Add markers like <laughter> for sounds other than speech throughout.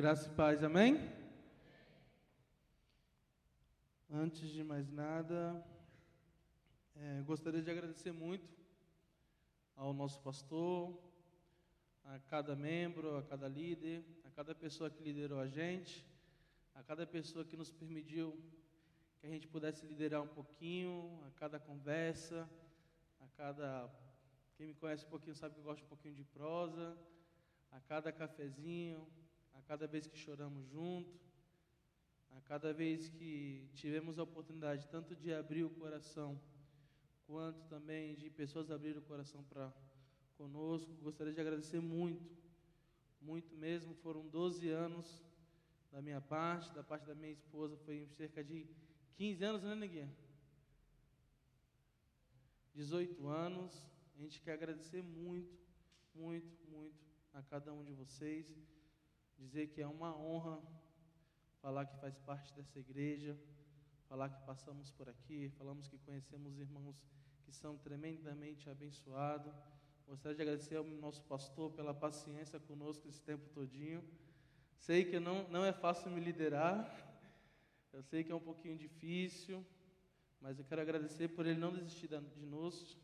Graça e paz, amém? Antes de mais nada, é, gostaria de agradecer muito ao nosso pastor, a cada membro, a cada líder, a cada pessoa que liderou a gente, a cada pessoa que nos permitiu que a gente pudesse liderar um pouquinho, a cada conversa, a cada. Quem me conhece um pouquinho sabe que eu gosto um pouquinho de prosa, a cada cafezinho, a cada vez que choramos junto, a cada vez que tivemos a oportunidade tanto de abrir o coração, quanto também de pessoas abrir o coração para conosco, gostaria de agradecer muito, muito mesmo. Foram 12 anos da minha parte, da parte da minha esposa, foi cerca de 15 anos, né, Neguinha? 18 anos. A gente quer agradecer muito, muito, muito a cada um de vocês dizer que é uma honra falar que faz parte dessa igreja, falar que passamos por aqui, falamos que conhecemos irmãos que são tremendamente abençoados. Gostaria de agradecer ao nosso pastor pela paciência conosco esse tempo todinho. Sei que não, não é fácil me liderar, eu sei que é um pouquinho difícil, mas eu quero agradecer por ele não desistir de nós,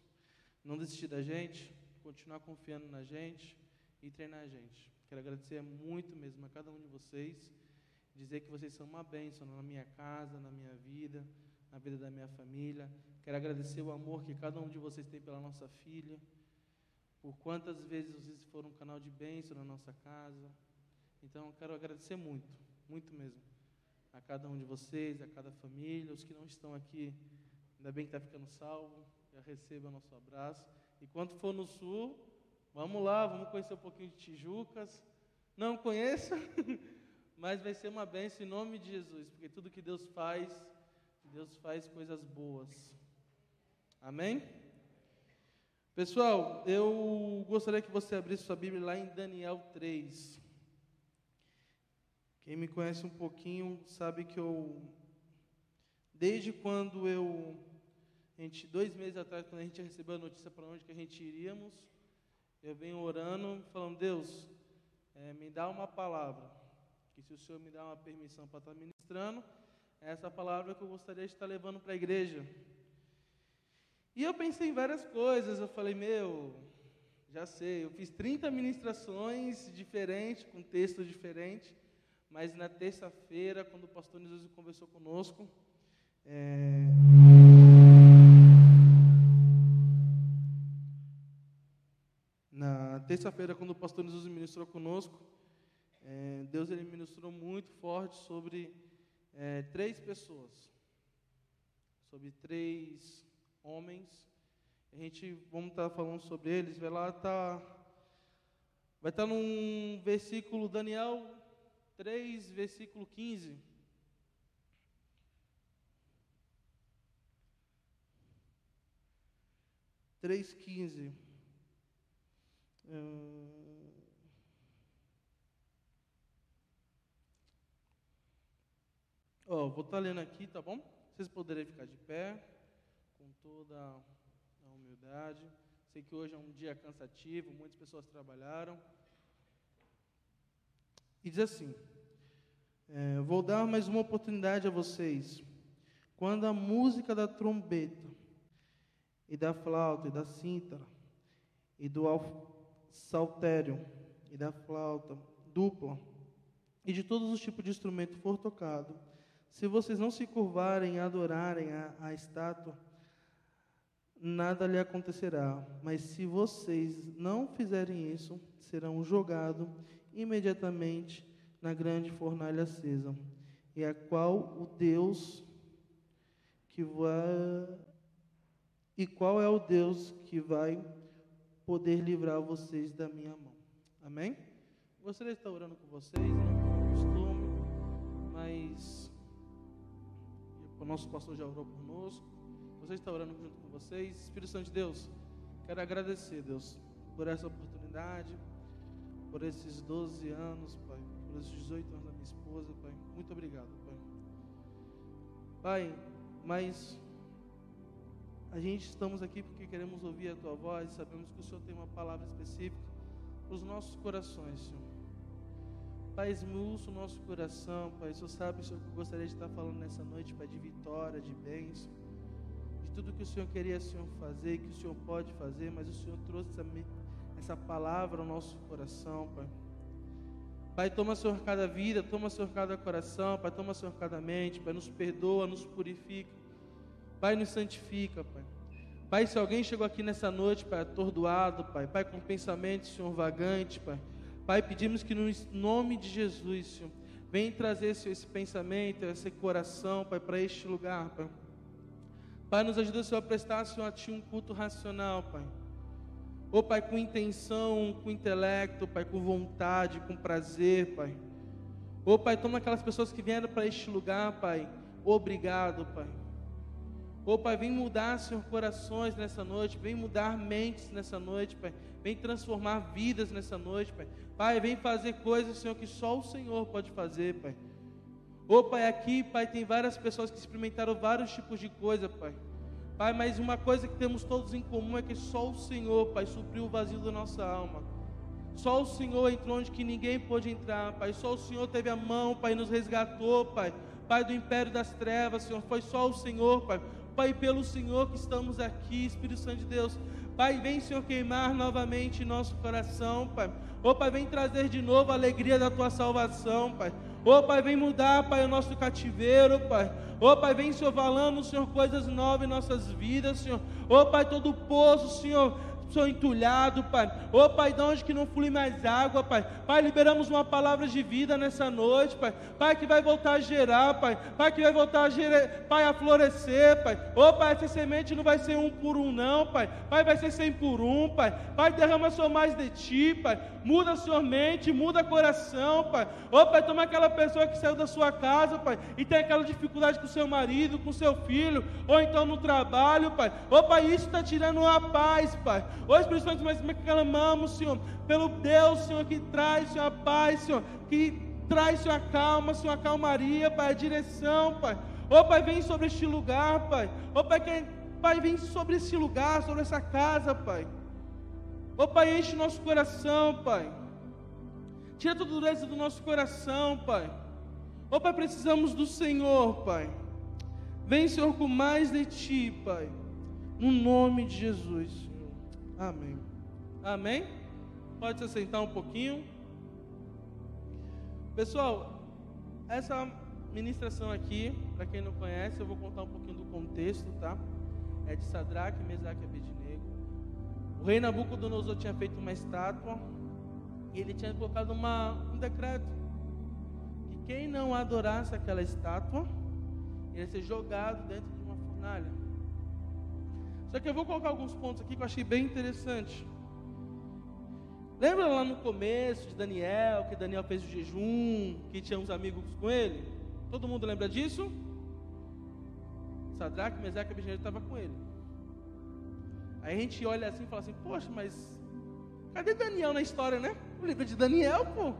não desistir da gente, continuar confiando na gente e treinar a gente. Quero agradecer muito mesmo a cada um de vocês, dizer que vocês são uma bênção na minha casa, na minha vida, na vida da minha família. Quero agradecer o amor que cada um de vocês tem pela nossa filha, por quantas vezes vocês foram um canal de bênção na nossa casa. Então, quero agradecer muito, muito mesmo, a cada um de vocês, a cada família, os que não estão aqui, ainda bem que está ficando salvo, já receba nosso abraço. E quando for no sul, Vamos lá, vamos conhecer um pouquinho de Tijucas. Não conheça, <laughs> mas vai ser uma bênção em nome de Jesus, porque tudo que Deus faz, Deus faz coisas boas. Amém? Pessoal, eu gostaria que você abrisse sua Bíblia lá em Daniel 3. Quem me conhece um pouquinho sabe que eu, desde quando eu, a gente, dois meses atrás, quando a gente recebeu a notícia para onde que a gente iríamos, eu venho orando, falando, Deus, é, me dá uma palavra, que se o Senhor me dá uma permissão para estar ministrando, é essa palavra que eu gostaria de estar levando para a igreja. E eu pensei em várias coisas, eu falei, meu, já sei, eu fiz 30 ministrações diferentes, com texto diferente, mas na terça-feira, quando o pastor Jesus conversou conosco, é, Terça-feira, quando o pastor Jesus ministrou conosco, é, Deus ele ministrou muito forte sobre é, três pessoas, sobre três homens. A gente vamos estar tá falando sobre eles. Vai lá tá, vai estar tá num versículo Daniel 3, versículo 15. Três quinze. Oh, vou estar tá lendo aqui, tá bom? Vocês poderem ficar de pé, com toda a humildade. Sei que hoje é um dia cansativo, muitas pessoas trabalharam. E diz assim: é, Vou dar mais uma oportunidade a vocês. Quando a música da trombeta, e da flauta, e da cítara, e do saltério e da flauta dupla e de todos os tipos de instrumento for tocado, se vocês não se curvarem e adorarem a, a estátua, nada lhe acontecerá. Mas se vocês não fizerem isso, serão jogados imediatamente na grande fornalha acesa, e a qual o Deus que vai e qual é o Deus que vai poder livrar vocês da minha mão. Amém? Gostaria de estar orando com vocês, não é costume, mas o nosso pastor já orou conosco. De estar orando junto com vocês. Espírito Santo de Deus, quero agradecer, Deus, por essa oportunidade, por esses 12 anos, Pai, por esses 18 anos da minha esposa, Pai. Muito obrigado, Pai. Pai, mas a gente estamos aqui porque queremos ouvir a tua voz, sabemos que o Senhor tem uma palavra específica para os nossos corações, Senhor. Pai, esmulça o nosso coração, Pai. O Senhor sabe, Senhor, que eu gostaria de estar falando nessa noite, Pai, de vitória, de bênção, de tudo que o Senhor queria, Senhor, fazer, que o Senhor pode fazer, mas o Senhor trouxe essa, essa palavra ao nosso coração, Pai. Pai, toma, Senhor, cada vida, toma, Senhor, cada coração, Pai, toma, Senhor, cada mente, Pai, nos perdoa, nos purifica, Pai, nos santifica, Pai. Pai, se alguém chegou aqui nessa noite, Pai, atordoado, Pai, Pai, com pensamento, Senhor, vagante, Pai, Pai, pedimos que no nome de Jesus, Senhor, vem trazer, Senhor, esse pensamento, esse coração, Pai, para este lugar, Pai. Pai, nos ajuda, Senhor, a prestar, Senhor, a Ti um culto racional, Pai. Ô Pai, com intenção, com intelecto, Pai, com vontade, com prazer, Pai. Ô Pai, toma aquelas pessoas que vieram para este lugar, Pai. Obrigado, Pai. Ô Pai, vem mudar, Senhor, corações nessa noite, vem mudar mentes nessa noite, Pai. Vem transformar vidas nessa noite, Pai. Pai, vem fazer coisas, Senhor, que só o Senhor pode fazer, Pai. Ô Pai, aqui, Pai, tem várias pessoas que experimentaram vários tipos de coisa, Pai. Pai, mas uma coisa que temos todos em comum é que só o Senhor, Pai, supriu o vazio da nossa alma. Só o Senhor entrou onde que ninguém pôde entrar, Pai. Só o Senhor teve a mão, Pai, nos resgatou, Pai. Pai do império das trevas, Senhor. Foi só o Senhor, Pai. Pai, pelo Senhor que estamos aqui, Espírito Santo de Deus. Pai, vem, Senhor, queimar novamente nosso coração, Pai. Ô, Pai, vem trazer de novo a alegria da tua salvação, Pai. Ô, Pai, vem mudar, Pai, o nosso cativeiro, Pai. Ô Pai, vem, Senhor, falando, Senhor, coisas novas em nossas vidas, Senhor. Ô Pai, todo poço, Senhor, Senhor, entulhado, Pai. Ô Pai, de onde que não flui mais água, Pai. Pai, liberamos uma palavra de vida nessa noite, Pai. Pai, que vai voltar a gerar, Pai. Pai, que vai voltar a gerar, Pai, a florescer, Pai. Ô Pai, essa semente não vai ser um por um, não, Pai. Pai, vai ser cem por um, Pai. Pai, derrama, Senhor, mais de Ti, Pai. Muda, Senhor, mente, muda coração, Pai. Ô Pai, toma aquela pessoa que saiu da sua casa, Pai, e tem aquela dificuldade com seu marido, com seu filho, ou então no trabalho, Pai. Ô Pai, isso está tirando a paz, Pai. Espírito Santo, mas clamamos, Senhor, pelo Deus, Senhor, que traz, Senhor, a paz, Senhor, que traz, Senhor, a calma, Senhor, a calmaria, Pai, a direção, Pai. Ô Pai, vem sobre este lugar, Pai. Ô Pai, Pai, vem sobre esse lugar, sobre essa casa, Pai. Ô Pai, enche nosso coração, Pai. Tira toda a dureza do nosso coração, Pai. Ô Pai, precisamos do Senhor, Pai. Vem, Senhor, com mais de Ti, Pai. No nome de Jesus. Amém. Amém? Pode se sentar um pouquinho. Pessoal, essa ministração aqui, para quem não conhece, eu vou contar um pouquinho do contexto, tá? É de Sadraque, Mesaque e Abednego. O rei Nabucodonosor tinha feito uma estátua e ele tinha colocado uma, um decreto que quem não adorasse aquela estátua ia ser jogado dentro de uma fornalha. Só que eu vou colocar alguns pontos aqui que eu achei bem interessante. Lembra lá no começo de Daniel, que Daniel fez o jejum, que tinha uns amigos com ele? Todo mundo lembra disso? Sadraque, Mesaque e Abednego estava com ele. Aí a gente olha assim e fala assim, poxa, mas cadê Daniel na história, né? O livro de Daniel, pô.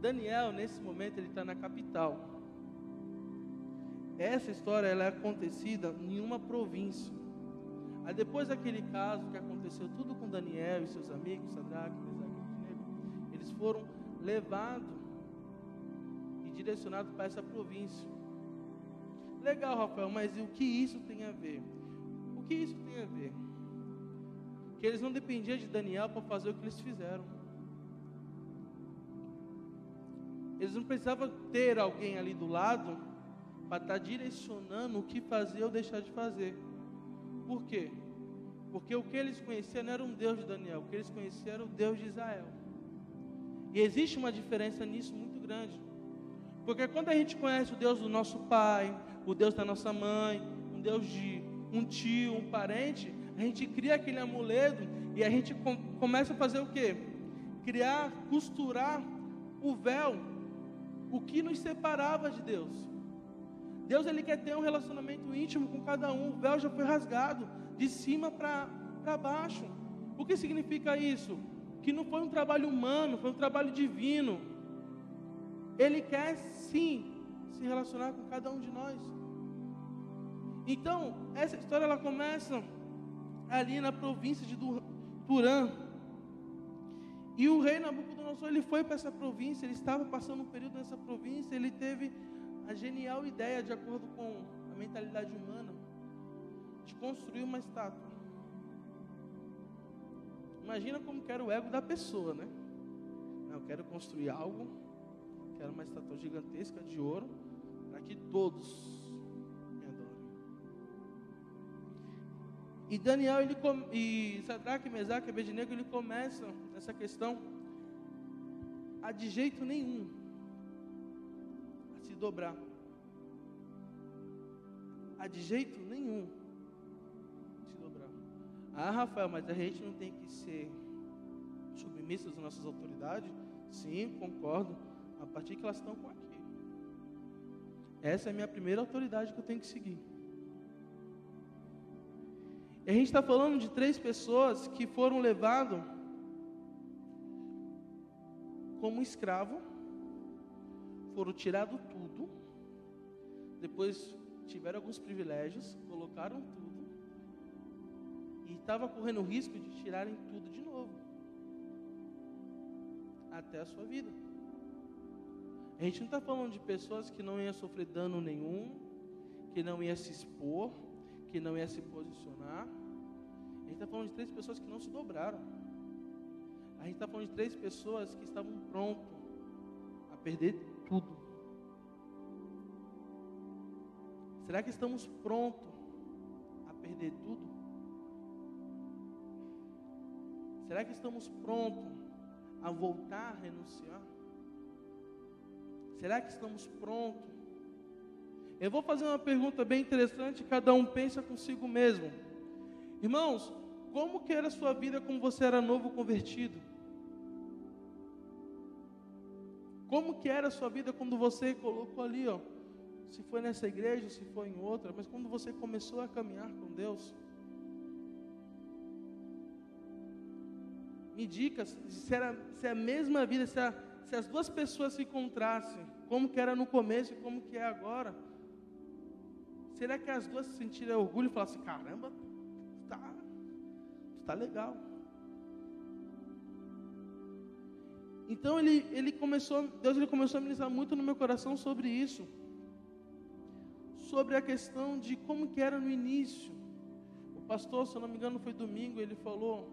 Daniel, nesse momento, ele está na capital. Essa história ela é acontecida em uma província. Aí depois daquele caso que aconteceu tudo com Daniel e seus amigos, Sadraque, Mesaque e Abednego, eles foram levados e direcionados para essa província. Legal, Rafael, mas o que isso tem a ver? O que isso tem a ver? Que eles não dependiam de Daniel para fazer o que eles fizeram. Eles não precisavam ter alguém ali do lado para estar direcionando o que fazer ou deixar de fazer. Por quê? Porque o que eles conheciam não era um Deus de Daniel, o que eles conheciam era o Deus de Israel. E existe uma diferença nisso muito grande. Porque quando a gente conhece o Deus do nosso pai, o Deus da nossa mãe, um Deus de um tio, um parente, a gente cria aquele amuleto e a gente com, começa a fazer o quê? Criar, costurar o véu, o que nos separava de Deus. Deus ele quer ter um relacionamento íntimo com cada um. O véu já foi rasgado de cima para baixo. O que significa isso? Que não foi um trabalho humano, foi um trabalho divino. Ele quer sim se relacionar com cada um de nós. Então, essa história ela começa ali na província de Turã. E o rei Nabucodonosor, ele foi para essa província, ele estava passando um período nessa província, ele teve a genial ideia, de acordo com a mentalidade humana, de construir uma estátua. Imagina como era o ego da pessoa, né? Não, eu quero construir algo, quero uma estátua gigantesca de ouro, para que todos E Daniel, ele, e Sadraque, Mesaque Abednego, ele começa essa questão a de jeito nenhum dobrar. A de jeito nenhum se dobrar. Ah, Rafael, mas a gente não tem que ser submisso às nossas autoridades? Sim, concordo. A partir que elas estão com aqui. Essa é a minha primeira autoridade que eu tenho que seguir. E a gente está falando de três pessoas que foram levadas como escravo, foram tirados tudo, depois tiveram alguns privilégios, colocaram tudo, e estava correndo o risco de tirarem tudo de novo, até a sua vida. A gente não está falando de pessoas que não iam sofrer dano nenhum, que não iam se expor, que não ia se posicionar. A gente está falando de três pessoas que não se dobraram. A gente está falando de três pessoas que estavam prontas a perder tudo. Será que estamos prontos a perder tudo? Será que estamos prontos a voltar a renunciar? Será que estamos prontos eu vou fazer uma pergunta bem interessante, cada um pensa consigo mesmo. Irmãos, como que era a sua vida quando você era novo convertido? Como que era a sua vida quando você colocou ali, ó, se foi nessa igreja, se foi em outra, mas quando você começou a caminhar com Deus? Me diga se, era, se a mesma vida, se, se as duas pessoas se encontrassem, como que era no começo e como que é agora. Será que as duas sentiram orgulho e falaram assim: caramba, tu tá, tu tá legal. Então ele, ele começou, Deus ele começou a ministrar muito no meu coração sobre isso. Sobre a questão de como que era no início. O pastor, se eu não me engano, foi domingo, ele falou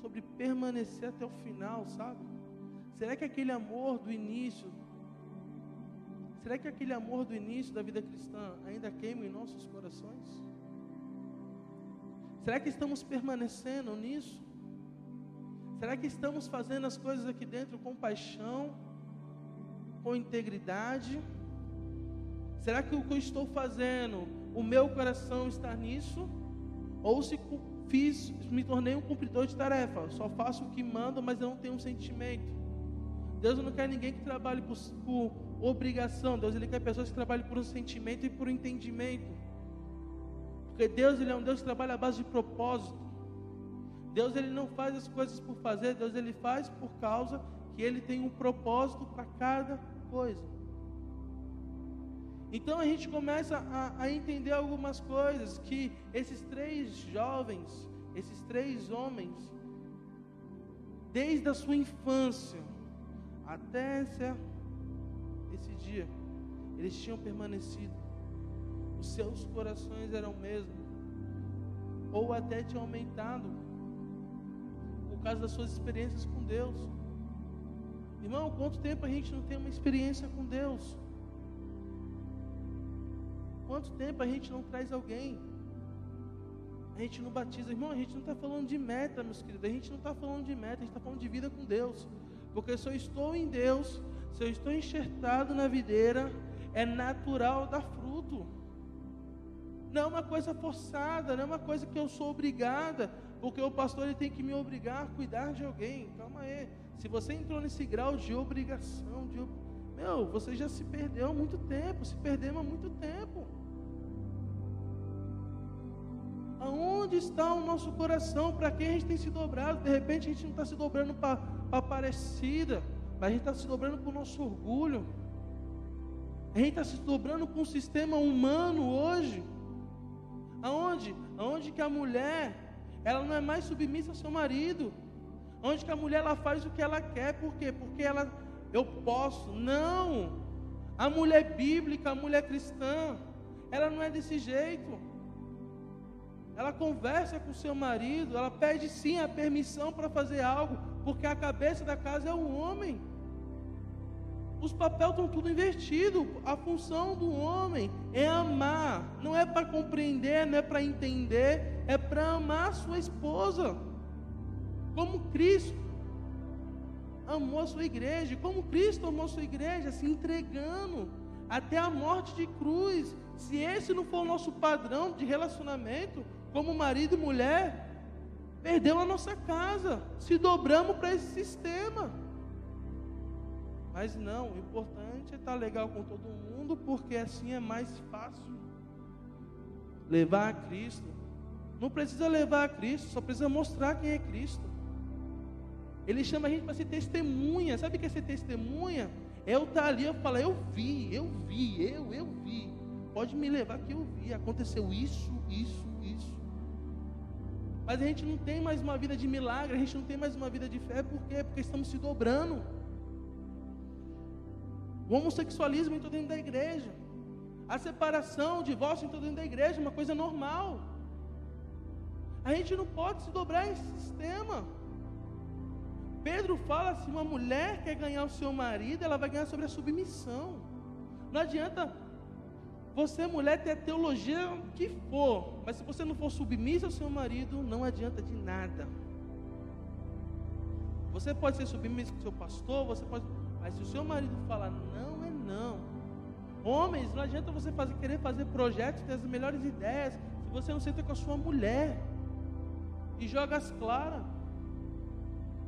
sobre permanecer até o final, sabe? Será que aquele amor do início, Será que aquele amor do início da vida cristã ainda queima em nossos corações? Será que estamos permanecendo nisso? Será que estamos fazendo as coisas aqui dentro com paixão, com integridade? Será que o que eu estou fazendo, o meu coração está nisso? Ou se fiz, me tornei um cumpridor de tarefa, só faço o que mando, mas eu não tenho um sentimento? Deus não quer ninguém que trabalhe por, por obrigação. Deus ele quer pessoas que trabalhem por um sentimento e por um entendimento. Porque Deus ele é um Deus que trabalha à base de propósito. Deus ele não faz as coisas por fazer, Deus ele faz por causa que ele tem um propósito para cada coisa. Então a gente começa a, a, entender algumas coisas que esses três jovens, esses três homens, desde a sua infância até ser esse dia, eles tinham permanecido, os seus corações eram o mesmo, ou até tinham aumentado, causa das suas experiências com Deus. Irmão, quanto tempo a gente não tem uma experiência com Deus? Quanto tempo a gente não traz alguém? A gente não batiza, irmão. A gente não está falando de meta, meus queridos. A gente não está falando de meta, a gente está falando de vida com Deus. Porque se eu estou em Deus, se eu estou enxertado na videira, é natural dar fruto. Não é uma coisa forçada, não é uma coisa que eu sou obrigada, porque o pastor ele tem que me obrigar a cuidar de alguém. Calma aí. Se você entrou nesse grau de obrigação, de meu, você já se perdeu há muito tempo, se perdeu há muito tempo. Aonde está o nosso coração? Para quem a gente tem se dobrado? De repente a gente não está se dobrando para a parecida. Mas a gente está se dobrando com o nosso orgulho. A gente está se dobrando com o sistema humano hoje. Aonde? Aonde que a mulher, ela não é mais submissa ao seu marido. onde que a mulher ela faz o que ela quer, por quê? Porque ela eu posso. Não. A mulher bíblica, a mulher cristã, ela não é desse jeito. Ela conversa com seu marido, ela pede sim a permissão para fazer algo, porque a cabeça da casa é o homem. Os papéis estão tudo invertido. A função do homem é amar, não é para compreender, não é para entender, é para amar sua esposa. Como Cristo amou a sua igreja, como Cristo amou a sua igreja, se entregando até a morte de cruz. Se esse não for o nosso padrão de relacionamento, como marido e mulher, perdeu a nossa casa, se dobramos para esse sistema. Mas não, o importante é estar legal com todo mundo, porque assim é mais fácil. Levar a Cristo. Não precisa levar a Cristo, só precisa mostrar quem é Cristo. Ele chama a gente para ser testemunha. Sabe o que é ser testemunha? É eu estar ali, eu falar, eu vi, eu vi, eu, eu vi. Pode me levar que eu vi. Aconteceu isso, isso, isso. Mas a gente não tem mais uma vida de milagre, a gente não tem mais uma vida de fé, por quê? Porque estamos se dobrando. O homossexualismo entrou dentro da igreja. A separação, o divórcio entrou dentro da igreja, uma coisa normal. A gente não pode se dobrar esse sistema. Pedro fala: se uma mulher quer ganhar o seu marido, ela vai ganhar sobre a submissão. Não adianta você, mulher, ter a teologia que for, mas se você não for submissa ao seu marido, não adianta de nada. Você pode ser submissa ao seu pastor, você pode mas se o seu marido falar não, é não. Homens, não adianta você fazer, querer fazer projetos, ter as melhores ideias, se você não senta com a sua mulher e joga as claras.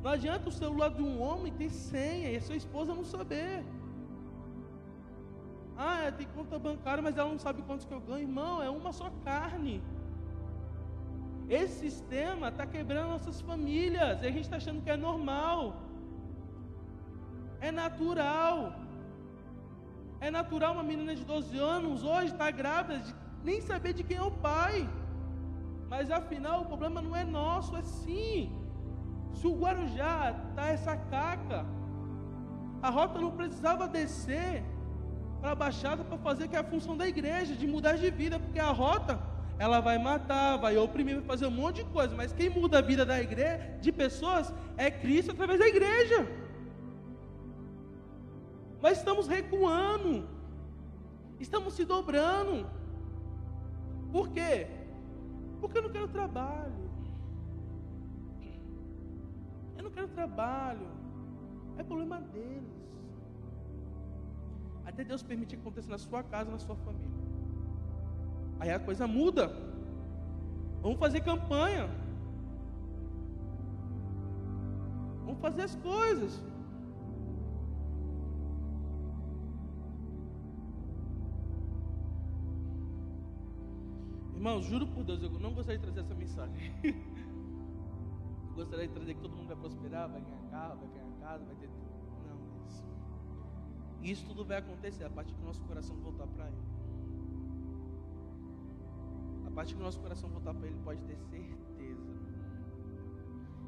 Não adianta o celular de um homem ter senha e a sua esposa não saber. Ah, tem conta bancária, mas ela não sabe quantos que eu ganho. Irmão, é uma só carne. Esse sistema está quebrando nossas famílias. E a gente está achando que é normal. É natural. É natural uma menina de 12 anos hoje estar tá grávida, de nem saber de quem é o pai. Mas afinal o problema não é nosso, é sim. Se o Guarujá está essa caca, a rota não precisava descer para a Baixada para fazer que é a função da igreja, de mudar de vida, porque a rota ela vai matar, vai oprimir, vai fazer um monte de coisa, mas quem muda a vida da igreja, de pessoas, é Cristo através da igreja. Mas estamos recuando. Estamos se dobrando. Por quê? Porque eu não quero trabalho. Eu não quero trabalho. É problema deles. Até Deus permite que aconteça na sua casa, na sua família. Aí a coisa muda. Vamos fazer campanha. Vamos fazer as coisas. Irmãos, juro por Deus, eu não gostaria de trazer essa mensagem. <laughs> gostaria de trazer que todo mundo vai prosperar, vai ganhar carro, vai ganhar casa, vai ter. Não, isso. Isso tudo vai acontecer a partir que o nosso coração voltar para Ele. A partir que o nosso coração voltar para Ele, pode ter certeza.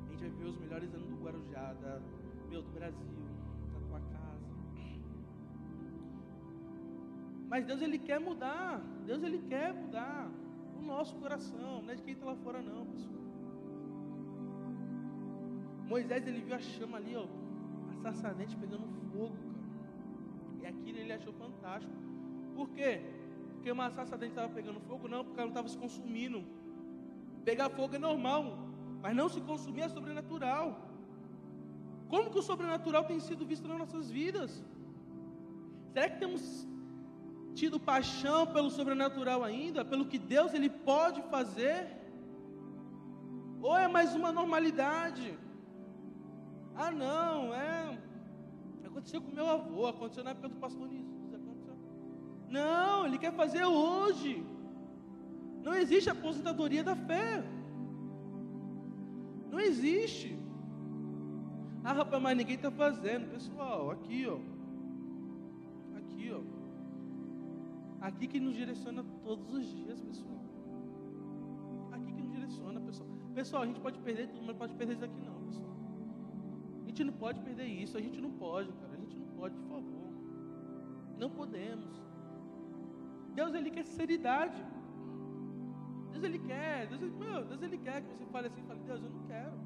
A gente vai ver os melhores anos do Guarujá, da, meu, do Brasil, da tua casa. Mas Deus ele quer mudar. Deus ele quer mudar o nosso coração, não é de quem está lá fora não, pessoal. Moisés ele viu a chama ali, ó, a pegando fogo, cara. E aquilo ele achou fantástico. Por quê? Porque uma sarçadente estava pegando fogo? Não, porque ela não estava se consumindo. Pegar fogo é normal, mas não se consumir é sobrenatural. Como que o sobrenatural tem sido visto nas nossas vidas? Será que temos tido paixão pelo sobrenatural ainda, pelo que Deus ele pode fazer? Ou é mais uma normalidade? Ah, não, é aconteceu com meu avô, aconteceu na época do pastor aconteceu. Não, ele quer fazer hoje. Não existe aposentadoria da fé. Não existe. Ah, rapaz, mas ninguém está fazendo. Pessoal, aqui, ó. Aqui, ó. Aqui que nos direciona todos os dias, pessoal. Aqui que nos direciona, pessoal. Pessoal, a gente pode perder tudo, mas pode perder isso aqui não, pessoal. A gente não pode perder isso, a gente não pode, cara. A gente não pode, por favor. Não podemos. Deus, Ele quer sinceridade. Deus, Ele quer. Deus, ele, meu, Deus, Ele quer que você fale assim, fale, Deus, eu não quero.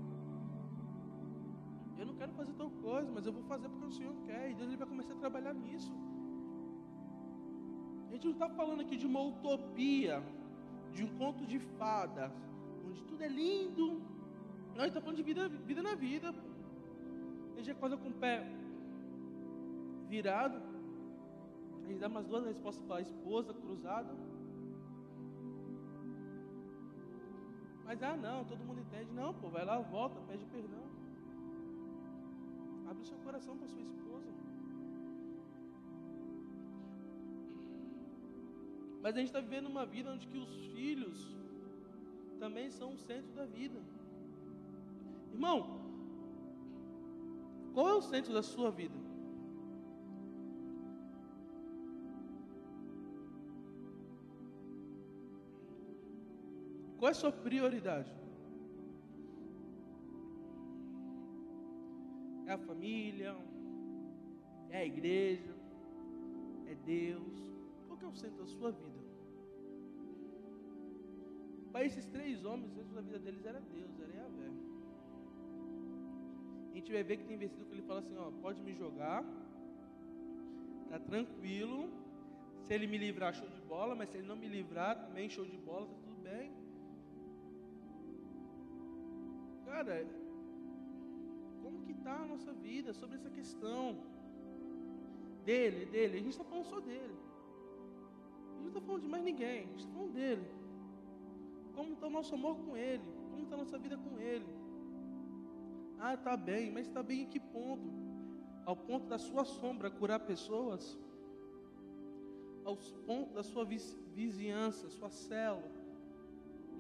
Eu não quero fazer tal coisa, mas eu vou fazer porque o Senhor quer. E Deus, Ele vai começar a trabalhar nisso. Gente não está falando aqui de uma utopia, de um conto de fadas, onde tudo é lindo. Não, a gente está falando de vida, vida na vida. A gente coisa com o pé virado. A gente dá umas duas respostas para a esposa cruzada. Mas ah não, todo mundo entende. Não, pô, vai lá, volta, pede perdão. Abre o seu coração para sua esposa. Mas a gente está vivendo uma vida onde que os filhos também são o centro da vida. Irmão, qual é o centro da sua vida? Qual é a sua prioridade? É a família? É a igreja? É Deus? Qual é o centro da sua vida? Para esses três homens, o centro da vida deles era Deus, era Yahvé. A gente vai ver que tem versículo que ele fala assim, ó, pode me jogar, tá tranquilo. Se ele me livrar, show de bola, mas se ele não me livrar, também show de bola, tá tudo bem. Cara, como que está a nossa vida sobre essa questão? Dele, dele, a gente está falando só dele. Não está falando de mais ninguém, está falando dele. Como está o nosso amor com ele? Como está a nossa vida com ele? Ah, está bem, mas está bem em que ponto? Ao ponto da sua sombra curar pessoas? Ao ponto da sua vizinhança, sua célula,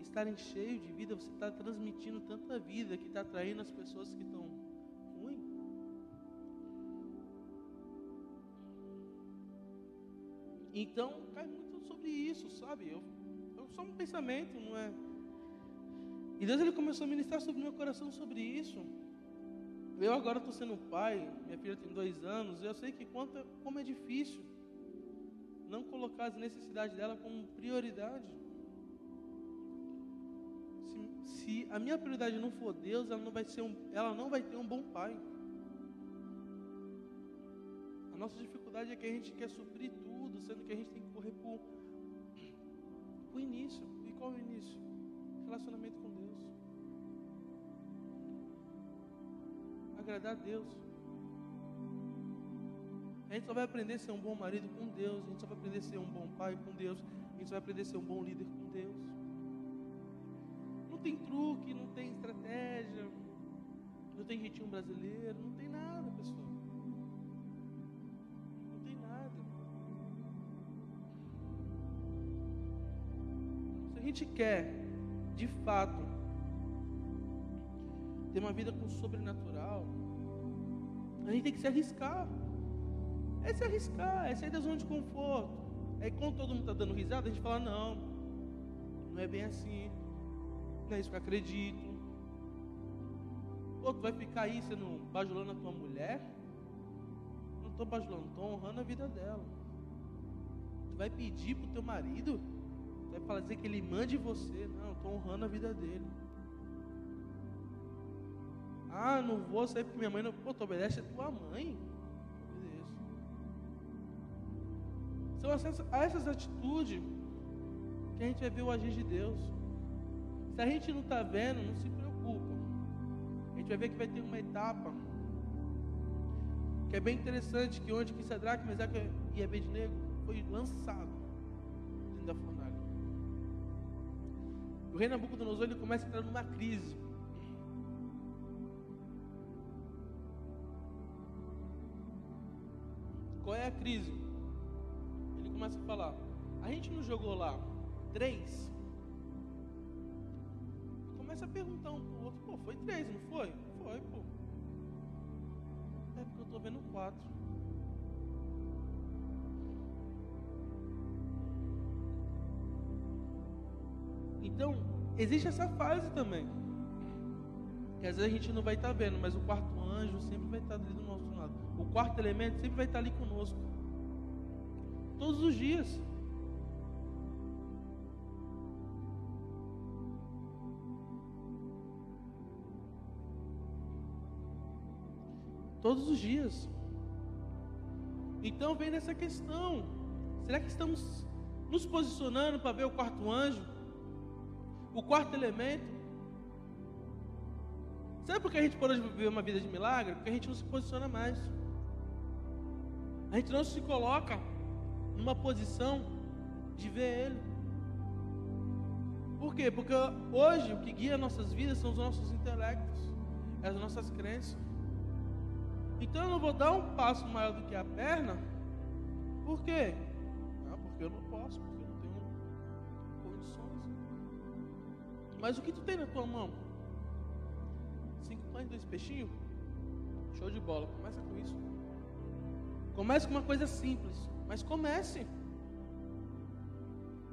estarem cheios de vida, você está transmitindo tanta vida que está atraindo as pessoas que estão ruins. Então, cai muito sobre isso, sabe? Eu, eu só um pensamento, não é? E Deus ele começou a ministrar sobre meu coração sobre isso. Eu agora estou sendo pai, minha filha tem dois anos, eu sei que quanto, como é difícil não colocar as necessidades dela como prioridade se a minha prioridade não for Deus, ela não vai, ser um, ela não vai ter um bom pai. A nossa dificuldade é que a gente quer suprir tudo, sendo que a gente tem que correr para o início. E qual é o início? Relacionamento com Deus. Agradar a Deus. A gente só vai aprender a ser um bom marido com Deus, a gente só vai aprender a ser um bom pai com Deus, a gente só vai aprender a ser um bom líder com Deus tem truque, não tem estratégia, não tem jeitinho brasileiro, não tem nada, pessoal. Gente quer, de fato, ter uma vida com sobrenatural, a gente tem que se arriscar. É se arriscar, é sair da zona de conforto. Aí quando todo mundo está dando risada, a gente fala, não, não é bem assim não é isso que eu acredito. Ou tu vai ficar aí sendo bajulando a tua mulher? Não estou bajulando, estou honrando a vida dela. Tu vai pedir para o teu marido? Tu vai falar dizer que ele mande você? Não, estou honrando a vida dele. Ah, não vou sair porque minha mãe não. Pô, tu obedece a tua mãe. São essas, essas atitudes que a gente vai ver o agir de Deus. Se a gente não está vendo, não se preocupa. A gente vai ver que vai ter uma etapa que é bem interessante, que onde que Sadraque, Mesaque e Abednego foi lançado O rei Nabucodonosor ele começa a entrar numa crise. Qual é a crise? Ele começa a falar: a gente não jogou lá três começa a perguntar um pro outro, pô, foi três, não foi? Foi, pô. É porque eu estou vendo quatro. Então, existe essa fase também. que às vezes a gente não vai estar tá vendo, mas o quarto anjo sempre vai estar tá ali do nosso lado. O quarto elemento sempre vai estar tá ali conosco. Todos os dias. Todos os dias. Então vem nessa questão. Será que estamos nos posicionando para ver o quarto anjo? O quarto elemento? Sabe por que a gente pode viver uma vida de milagre? Porque a gente não se posiciona mais. A gente não se coloca numa posição de ver Ele. Por quê? Porque hoje o que guia nossas vidas são os nossos intelectos, as nossas crenças. Então eu não vou dar um passo maior do que a perna. Por quê? Não, porque eu não posso, Mas o que tu tem na tua mão? pães, dois peixinhos? Show de bola, começa com isso. Comece com uma coisa simples, mas comece.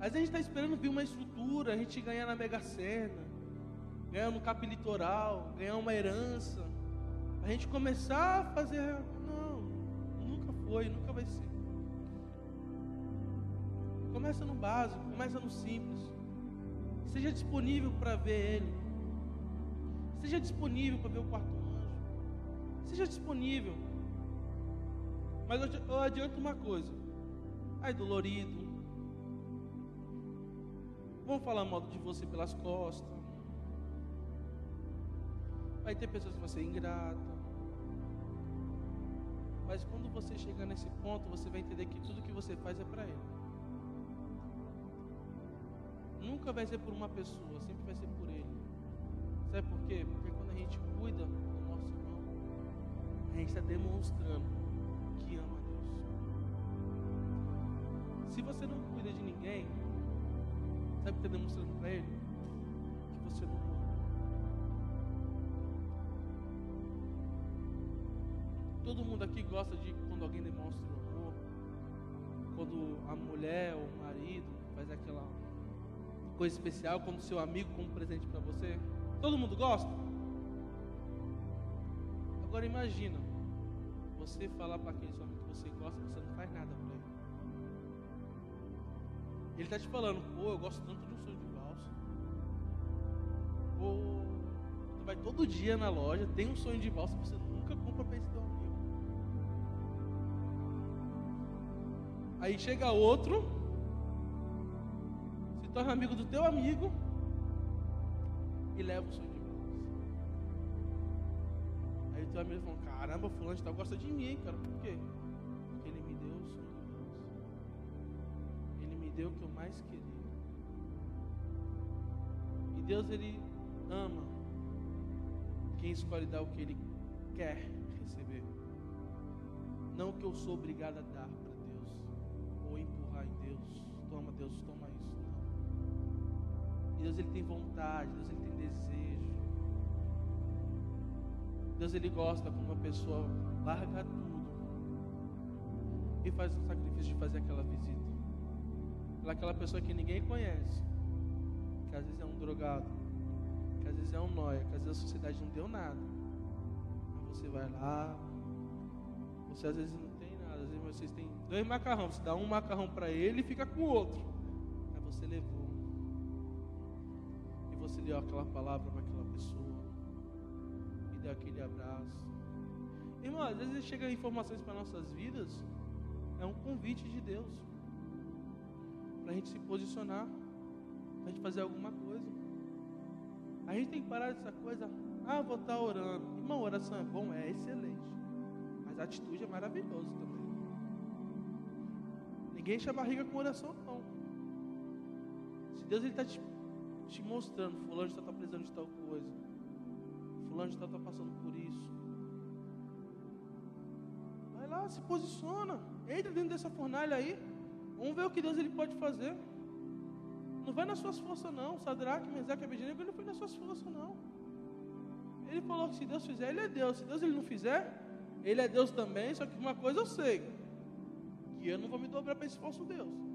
Às vezes a gente está esperando vir uma estrutura, a gente ganhar na Mega Sena, ganhar no Cap Litoral, ganhar uma herança. A gente começar a fazer. Não, nunca foi, nunca vai ser. Começa no básico, começa no simples. Seja disponível para ver Ele. Seja disponível para ver o quarto anjo. Seja disponível. Mas eu adianto uma coisa. Ai, dolorido. Vão falar mal de você pelas costas. Vai ter pessoas que vão ser ingrata. Mas quando você chegar nesse ponto, você vai entender que tudo que você faz é para Ele. Nunca vai ser por uma pessoa, sempre vai ser por Ele. Sabe por quê? Porque quando a gente cuida do nosso irmão, a gente está demonstrando que ama a Deus. Se você não cuida de ninguém, sabe o que está demonstrando para ele? Que você não ama. Todo mundo aqui gosta de quando alguém demonstra amor, quando a mulher ou o marido faz aquela coisa especial, quando seu amigo como presente para você. Todo mundo gosta? Agora imagina, você falar para aquele homem que você gosta, você não faz nada para ele. Ele está te falando, pô, eu gosto tanto de um sonho de valsa. Pô, tu vai todo dia na loja, tem um sonho de valsa, você nunca compra para esse teu amigo. Aí chega outro, torna amigo do teu amigo, e leva o sonho de valsa. Aí o teu amigo falou, caramba, fulano de tal gosta de mim, cara. Por quê? Porque ele me deu o sonho de valsa. Ele me deu o que eu mais queria. E Deus, Ele ama quem escolhe dar o que Ele quer receber. Não o que eu sou obrigado a dar para Deus. Ou empurrar em Deus. Toma, Deus, toma. Deus, Ele tem vontade. Deus, Ele tem desejo. Deus ele gosta quando uma pessoa larga tudo e faz o sacrifício de fazer aquela visita. Para aquela pessoa que ninguém conhece, que às vezes é um drogado, que às vezes é um noia, que às vezes a sociedade não deu nada. Mas você vai lá, você às vezes não tem nada, às vezes vocês têm dois macarrão, você dá um macarrão para ele e fica com o outro. Aí você levou deu aquela palavra para aquela pessoa e deu aquele abraço. Irmão, às vezes chega informações para nossas vidas, é um convite de Deus para a gente se posicionar, para a gente fazer alguma coisa. A gente tem que parar dessa coisa, ah, vou estar orando. Irmão, oração é bom, é excelente, mas a atitude é maravilhosa também. Ninguém enche a barriga com oração, não. Se Deus está te te mostrando, fulano está precisando de tal coisa. Fulano está passando por isso. Vai lá, se posiciona. Entra dentro dessa fornalha aí. Vamos ver o que Deus ele pode fazer. Não vai nas suas forças não. Sadraque, Mesaque e Abednego, ele não foi nas suas forças não. Ele falou que se Deus fizer, ele é Deus. Se Deus ele não fizer, ele é Deus também. Só que uma coisa eu sei. Que eu não vou me dobrar para esse falso Deus.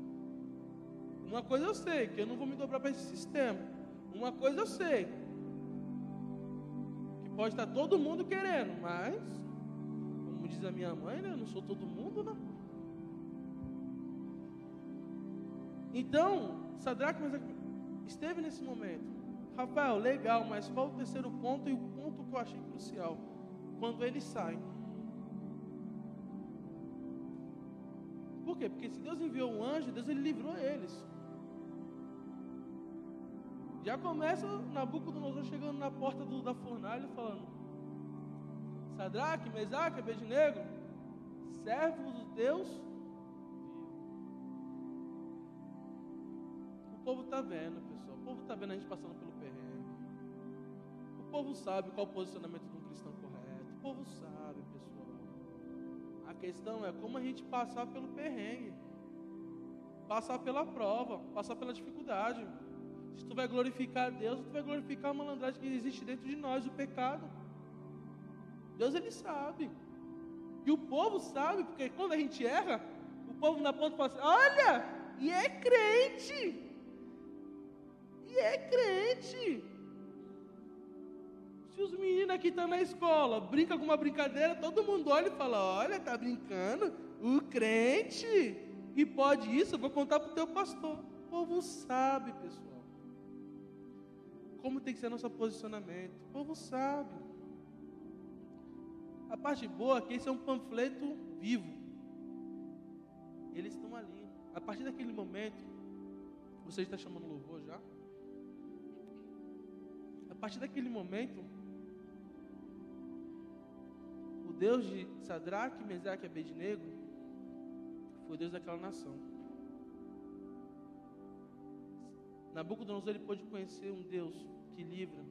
Uma coisa eu sei, que eu não vou me dobrar para esse sistema. Uma coisa eu sei, que Pode estar todo mundo querendo, mas, como diz a minha mãe, né? Eu não sou todo mundo, né? Então, Sadraque esteve nesse momento. Rafael, legal, mas qual o terceiro ponto e o ponto que eu achei crucial? Quando eles saem. Por quê? Porque se Deus enviou um anjo, Deus ele livrou eles. Já começa Nabucodonosor chegando na porta do, da fornalha falando: Sadraque, Mesaque, Abednego, servos de Deus. O povo está vendo, pessoal. O povo está vendo a gente passando pelo perrengue. O povo sabe qual o posicionamento de um cristão correto. O povo sabe, pessoal. A questão é como a gente passar pelo perrengue, passar pela prova, passar pela dificuldade. Se tu vai glorificar a Deus, tu vai glorificar a malandragem que existe dentro de nós, o pecado. Deus ele sabe. E o povo sabe, porque quando a gente erra, o povo na ponta fala assim: olha, e é crente. E é crente. Se os meninos aqui estão na escola, brinca com uma brincadeira, todo mundo olha e fala: olha, tá brincando, o crente. E pode isso, eu vou contar para o teu pastor. O povo sabe, pessoal como tem que ser nosso posicionamento. O povo sabe. A parte boa é que esse é um panfleto vivo. Eles estão ali. A partir daquele momento, você está chamando louvor já? A partir daquele momento, o Deus de Sadraque, Mesaque e Abednego foi o Deus daquela nação. Nabucodonosor ele pôde conhecer um Deus que livra.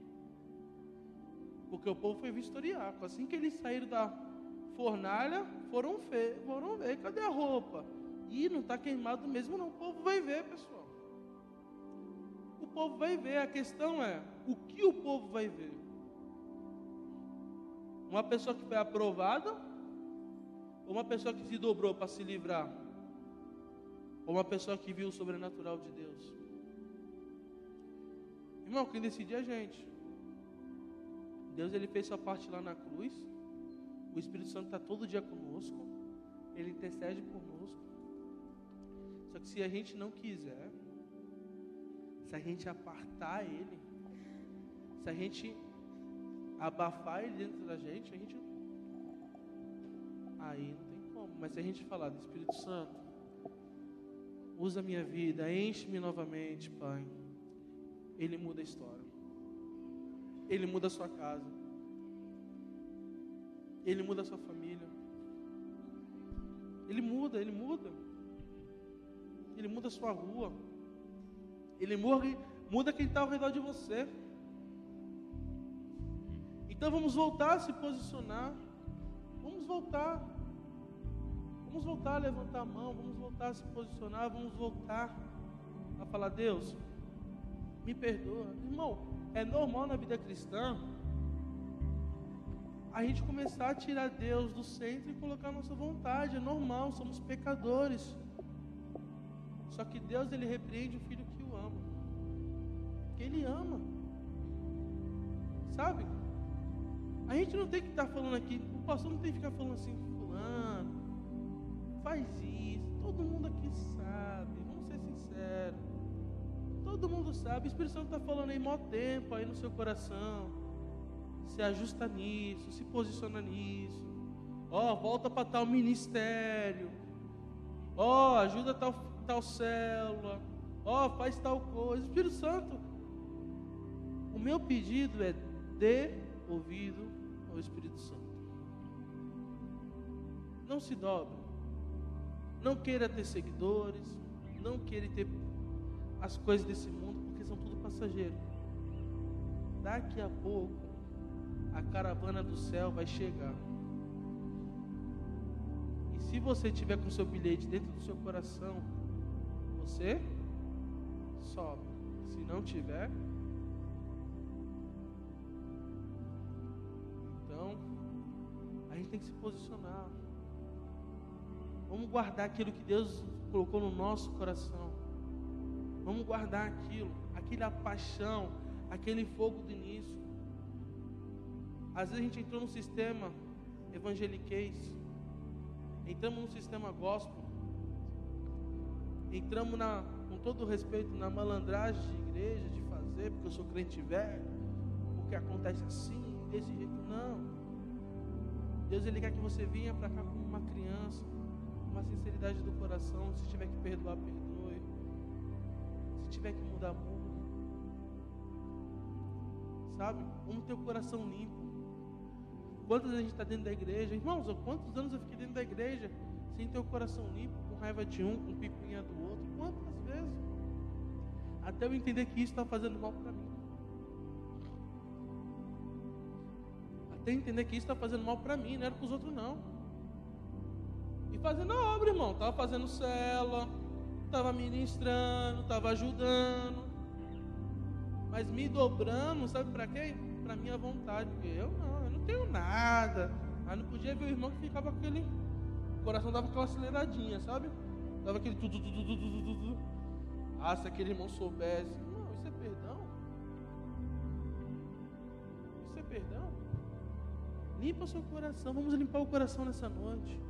Porque o povo foi vistoriar. Assim que eles saíram da fornalha, foram ver, foram ver, cadê a roupa? E não está queimado mesmo não. O povo vai ver, pessoal. O povo vai ver. A questão é, o que o povo vai ver? Uma pessoa que foi aprovada? Ou uma pessoa que se dobrou para se livrar? Ou uma pessoa que viu o sobrenatural de Deus? Irmão, quem decide é a gente. Deus ele fez sua parte lá na cruz. O Espírito Santo está todo dia conosco. Ele intercede conosco. Só que se a gente não quiser, se a gente apartar ele, se a gente abafar ele dentro da gente, a gente aí não tem como. Mas se a gente falar do Espírito Santo, usa a minha vida, enche-me novamente, Pai. Ele muda a história. Ele muda a sua casa. Ele muda a sua família. Ele muda, ele muda. Ele muda a sua rua. Ele muda, muda quem está ao redor de você. Então vamos voltar a se posicionar. Vamos voltar. Vamos voltar a levantar a mão. Vamos voltar a se posicionar. Vamos voltar a falar: Deus, me perdoa. Irmão, é normal na vida cristã a gente começar a tirar Deus do centro e colocar a nossa vontade. É normal, somos pecadores. Só que Deus ele repreende o filho que o ama. Que ele ama. Sabe? A gente não tem que estar falando aqui, o pastor não tem que ficar falando assim, fulano, faz isso. Todo mundo aqui sabe, vamos ser sinceros. Todo mundo sabe, o Espírito Santo está falando aí mó tempo aí no seu coração. Se ajusta nisso, se posiciona nisso. Ó, oh, volta para tal ministério. Ó, oh, ajuda tal, tal célula. Ó, oh, faz tal coisa. Espírito Santo, o meu pedido é dê ouvido ao Espírito Santo. Não se dobre. Não queira ter seguidores. Não queira ter as coisas desse mundo, porque são tudo passageiro. Daqui a pouco, a caravana do céu vai chegar. E se você tiver com seu bilhete dentro do seu coração, você sobe. Se não tiver, então a gente tem que se posicionar. Vamos guardar aquilo que Deus colocou no nosso coração. Vamos guardar aquilo, aquela paixão, aquele fogo do início. Às vezes a gente entrou no sistema evangeliquez, entramos no sistema gospel, entramos na, com todo respeito na malandragem de igreja, de fazer, porque eu sou crente velho, porque acontece assim, desse jeito. Não. Deus ele quer que você venha para cá como uma criança, uma sinceridade do coração. Se tiver que perdoar, perdoe. Tiver que mudar, muda. Sabe? Vamos ter o coração limpo. Quantas a gente está dentro da igreja? Irmãos, quantos anos eu fiquei dentro da igreja sem ter o coração limpo, com raiva de um, com picuinha do outro? Quantas vezes? Até eu entender que isso está fazendo mal para mim. Até entender que isso está fazendo mal para mim, não era para os outros não. E fazendo a obra, irmão. Estava fazendo cela, estava ministrando, estava ajudando. Mas me dobrando, sabe para quem? Para minha vontade. Porque eu não, eu não tenho nada. Aí não podia ver o irmão que ficava aquele. O coração dava aquela aceleradinha, sabe? Dava aquele tudo, tudo, tudo, tudo, tudo. Ah, se aquele irmão soubesse. Não, isso é perdão. Isso é perdão. Limpa o seu coração. Vamos limpar o coração nessa noite.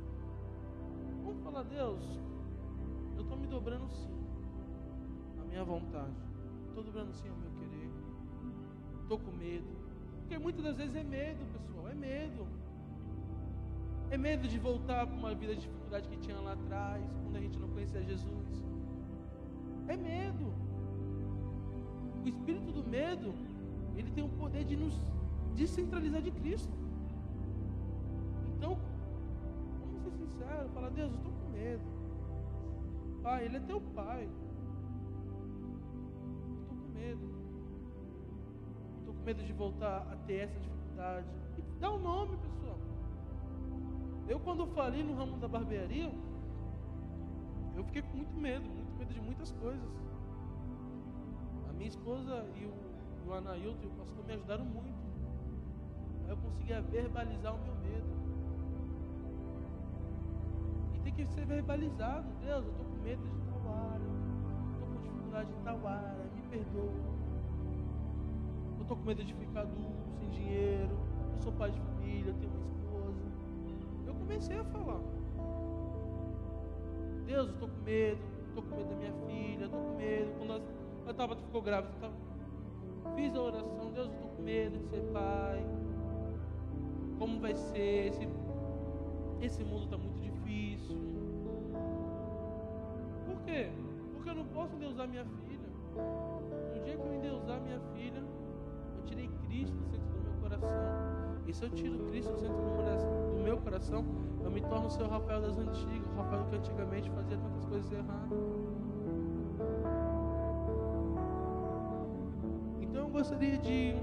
Vamos falar, Deus, eu estou me dobrando sim. A minha vontade. Estou dobrando sim ao meu querer. Estou com medo. Porque muitas das vezes é medo, pessoal. É medo. É medo de voltar para uma vida de dificuldade que tinha lá atrás, quando a gente não conhecia Jesus. É medo. O espírito do medo, ele tem o poder de nos descentralizar de Cristo. Então, vamos ser sinceros, falar, Deus, eu estou com medo. Pai, Ele é teu pai. Estou com medo. Estou com medo de voltar a ter essa dificuldade. E dá um nome, pessoal. Eu quando falei no ramo da barbearia, eu fiquei com muito medo, muito medo de muitas coisas. A minha esposa e o, o Anailton e o pastor me ajudaram muito. Aí eu conseguia verbalizar o meu medo. E tem que ser verbalizado. Deus, eu estou medo de tal área. Estou com dificuldade em tal área. Me perdoa. Eu estou com medo de ficar duro, sem dinheiro. Eu sou pai de família, eu tenho uma esposa. Eu comecei a falar. Deus, eu estou com medo, estou com medo da minha filha, estou com medo. Quando a Tabata ficou grávida, eu tava... fiz a oração, Deus, eu estou com medo de ser pai. Como vai ser? Esse, esse mundo está muito difícil. Quê? Porque eu não posso endeusar minha filha. No dia que eu endeusar minha filha, eu tirei Cristo do centro do meu coração. E se eu tiro Cristo do centro do meu coração, eu me torno o seu Rafael das antigas, o Rafael que antigamente fazia tantas coisas erradas. Então eu gostaria de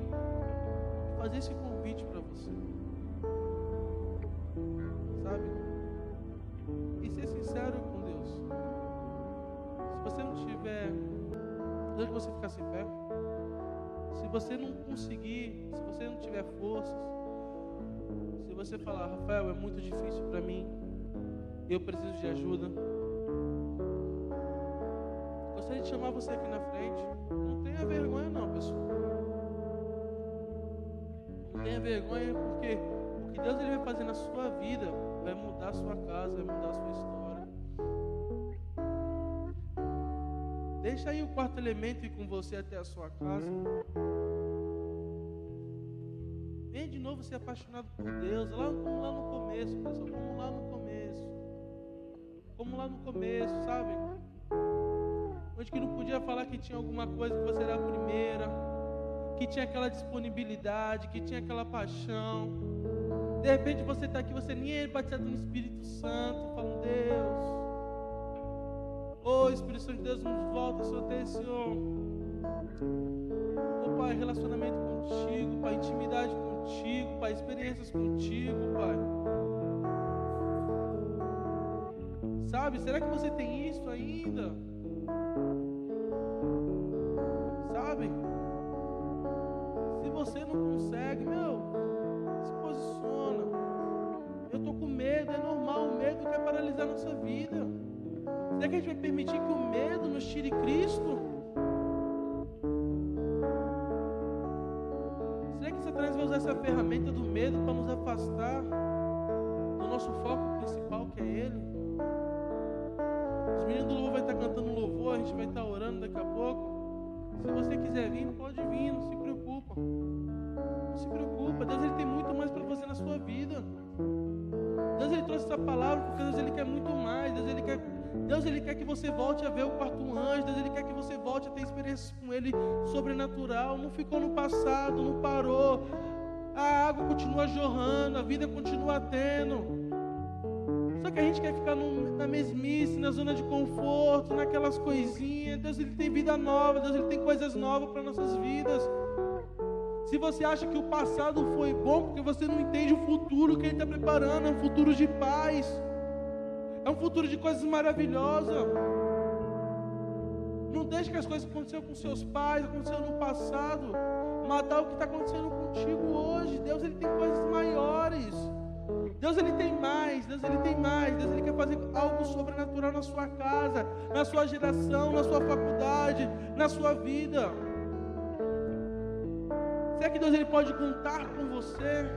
fazer esse convite para você. Sabe? E ser sincero com Deus. Se você não tiver. Deixa que você ficar sem pé. Se você não conseguir, se você não tiver forças, se você falar, Rafael, é muito difícil para mim, eu preciso de ajuda. Gostaria de chamar você aqui na frente. Não tenha vergonha, não, pessoal. Não tenha vergonha, porque o que Deus ele vai fazer na sua vida vai mudar a sua casa, vai mudar a sua história. Deixa aí o quarto elemento ir com você até a sua casa. Venha de novo ser apaixonado por Deus. Lá, como lá no começo, pessoal. Como lá no começo. Como lá no começo, sabe? Onde que não podia falar que tinha alguma coisa que você era a primeira. Que tinha aquela disponibilidade, que tinha aquela paixão. De repente você está aqui, você nem é batizado no Espírito Santo, falando, Deus. Oh, Espírito Santo de Deus, nos volta, Senhor, até Senhor. Oh, Pai, relacionamento contigo, Pai, intimidade contigo, Pai, experiências contigo, Pai. Sabe, será que você tem isso ainda? Sabe? Se você não consegue, meu, se posiciona. Eu tô com medo, é normal, o medo quer paralisar nossa vida. Será que a gente vai permitir que o medo nos tire Cristo? Será que Satanás vai usar essa ferramenta do medo para nos afastar do nosso foco principal, que é Ele. Os meninos do louvor vai estar cantando louvor, a gente vai estar orando daqui a pouco. Se você quiser vir, pode vir, não se preocupa. Não se preocupa. Deus ele tem muito mais para você na sua vida. Deus ele trouxe essa palavra porque Deus ele quer muito mais. Deus ele quer Deus ele quer que você volte a ver o quarto anjo. Deus ele quer que você volte a ter experiências com ele sobrenatural. Não ficou no passado, não parou. A água continua jorrando, a vida continua tendo. Só que a gente quer ficar no, na mesmice, na zona de conforto, naquelas coisinhas. Deus ele tem vida nova, Deus ele tem coisas novas para nossas vidas. Se você acha que o passado foi bom, porque você não entende o futuro que Ele está preparando, é um futuro de paz, é um futuro de coisas maravilhosas. Não deixe que as coisas que aconteceram com seus pais, aconteceram no passado, matar o que está acontecendo contigo hoje. Deus ele tem coisas maiores. Deus ele tem mais, Deus ele tem mais, Deus ele quer fazer algo sobrenatural na sua casa, na sua geração, na sua faculdade, na sua vida. Será que Deus ele pode contar com você?